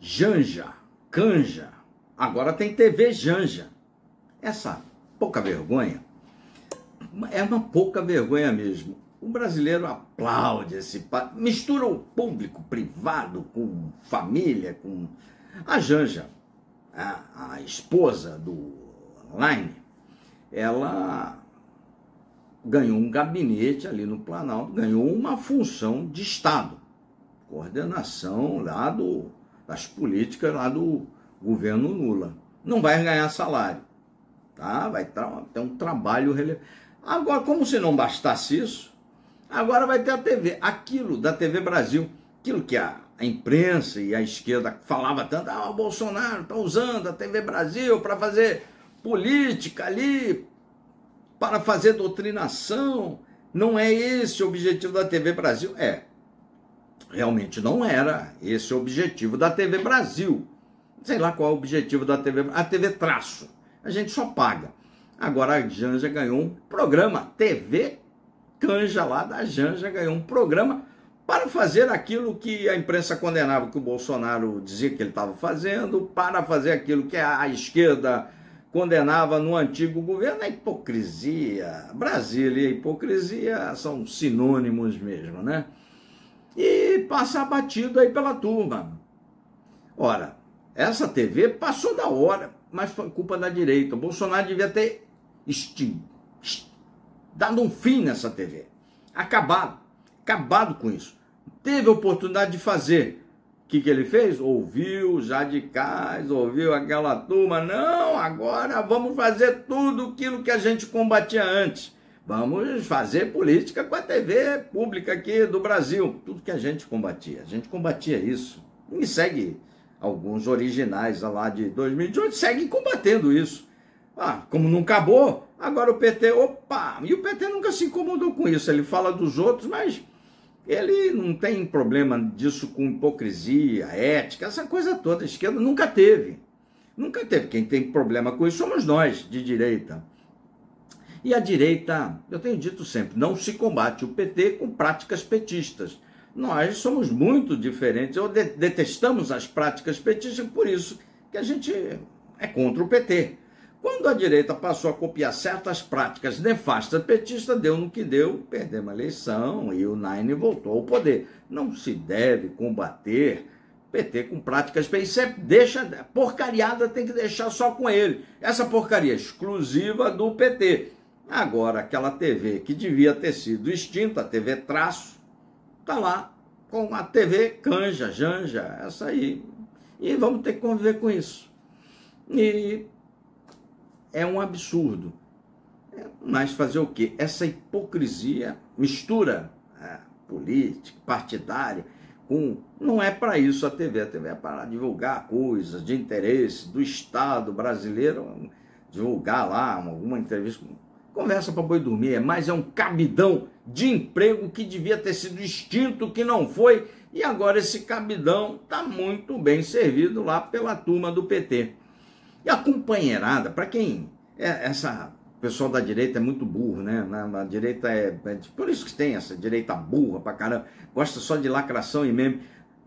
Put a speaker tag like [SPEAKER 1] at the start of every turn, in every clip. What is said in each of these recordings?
[SPEAKER 1] Janja, Canja, agora tem TV Janja. Essa pouca vergonha, é uma pouca vergonha mesmo. O brasileiro aplaude esse. mistura o público privado com família, com. A Janja, a, a esposa do Line, ela ganhou um gabinete ali no Planalto, ganhou uma função de Estado, coordenação lá do, das políticas lá do governo Lula. Não vai ganhar salário, tá? Vai ter um trabalho relevante. Agora, como se não bastasse isso, agora vai ter a TV, aquilo da TV Brasil, aquilo que a, a imprensa e a esquerda falava tanto, ah, o Bolsonaro está usando a TV Brasil para fazer política ali, para fazer doutrinação. Não é esse o objetivo da TV Brasil. É, realmente não era esse o objetivo da TV Brasil. Sei lá qual é o objetivo da TV. A TV Traço. A gente só paga. Agora a Janja ganhou um programa. TV Canja lá da Janja ganhou um programa para fazer aquilo que a imprensa condenava que o Bolsonaro dizia que ele estava fazendo, para fazer aquilo que a esquerda condenava no antigo governo a hipocrisia. Brasília e hipocrisia são sinônimos mesmo, né? E passa batido aí pela turma. Ora, essa TV passou da hora, mas foi culpa da direita. O Bolsonaro devia ter extinto, dado um fim nessa TV. Acabado, acabado com isso. Teve oportunidade de fazer que, que ele fez? Ouviu Jadicais, ouviu aquela turma. Não, agora vamos fazer tudo aquilo que a gente combatia antes. Vamos fazer política com a TV pública aqui do Brasil. Tudo que a gente combatia. A gente combatia isso. E segue alguns originais lá de 2018, seguem combatendo isso. Ah, como não acabou, agora o PT, opa! E o PT nunca se incomodou com isso. Ele fala dos outros, mas ele não tem problema disso com hipocrisia, ética, essa coisa toda. A esquerda nunca teve. Nunca teve. Quem tem problema com isso somos nós, de direita. E a direita, eu tenho dito sempre, não se combate o PT com práticas petistas. Nós somos muito diferentes, ou detestamos as práticas petistas, por isso que a gente é contra o PT. Quando a direita passou a copiar certas práticas nefastas petistas, deu no que deu, perdemos a eleição e o Nine voltou ao poder. Não se deve combater PT com práticas petistas. Deixa, porcariada tem que deixar só com ele. Essa porcaria exclusiva do PT. Agora, aquela TV que devia ter sido extinta, a TV Traço, tá lá com a TV Canja, Janja, essa aí. E vamos ter que conviver com isso. E é um absurdo. É, mas fazer o quê? Essa hipocrisia mistura é, política, partidária, com. Não é para isso a TV. A TV é para divulgar coisas de interesse do Estado brasileiro, divulgar lá alguma entrevista. Conversa para boi dormir, mas é um cabidão de emprego que devia ter sido extinto, que não foi, e agora esse cabidão está muito bem servido lá pela turma do PT. E a companheirada, para quem é, essa o pessoal da direita é muito burro, né? Na, direita é, é, por isso que tem essa direita burra pra caramba, gosta só de lacração e meme.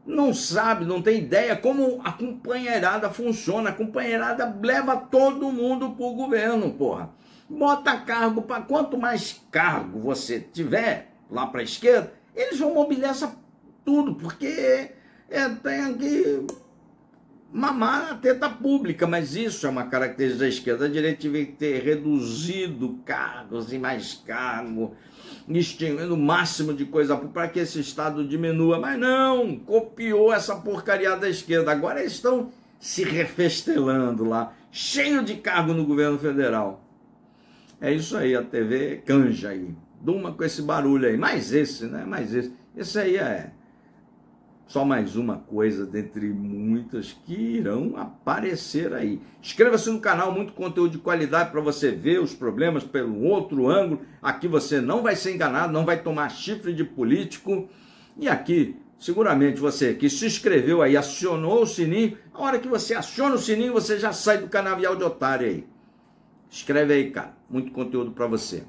[SPEAKER 1] Não sabe, não tem ideia como a companheirada funciona. A companheirada leva todo mundo pro governo, porra. Bota cargo para quanto mais cargo você tiver lá para a esquerda, eles vão mobilizar tudo, porque é, tem que mamar a teta pública, mas isso é uma característica da esquerda. A direita devia ter reduzido cargos e mais cargos, extinguindo o máximo de coisa para que esse Estado diminua. Mas não, copiou essa porcaria da esquerda. Agora eles estão se refestelando lá, cheio de cargo no governo federal. É isso aí, a TV canja aí. Duma com esse barulho aí. Mais esse, né? Mais esse. Esse aí é só mais uma coisa dentre muitas que irão aparecer aí. Inscreva-se no canal, muito conteúdo de qualidade para você ver os problemas pelo outro ângulo. Aqui você não vai ser enganado, não vai tomar chifre de político. E aqui, seguramente você que se inscreveu aí, acionou o sininho, a hora que você aciona o sininho, você já sai do canavial de otário aí. Escreve aí, cara. Muito conteúdo para você.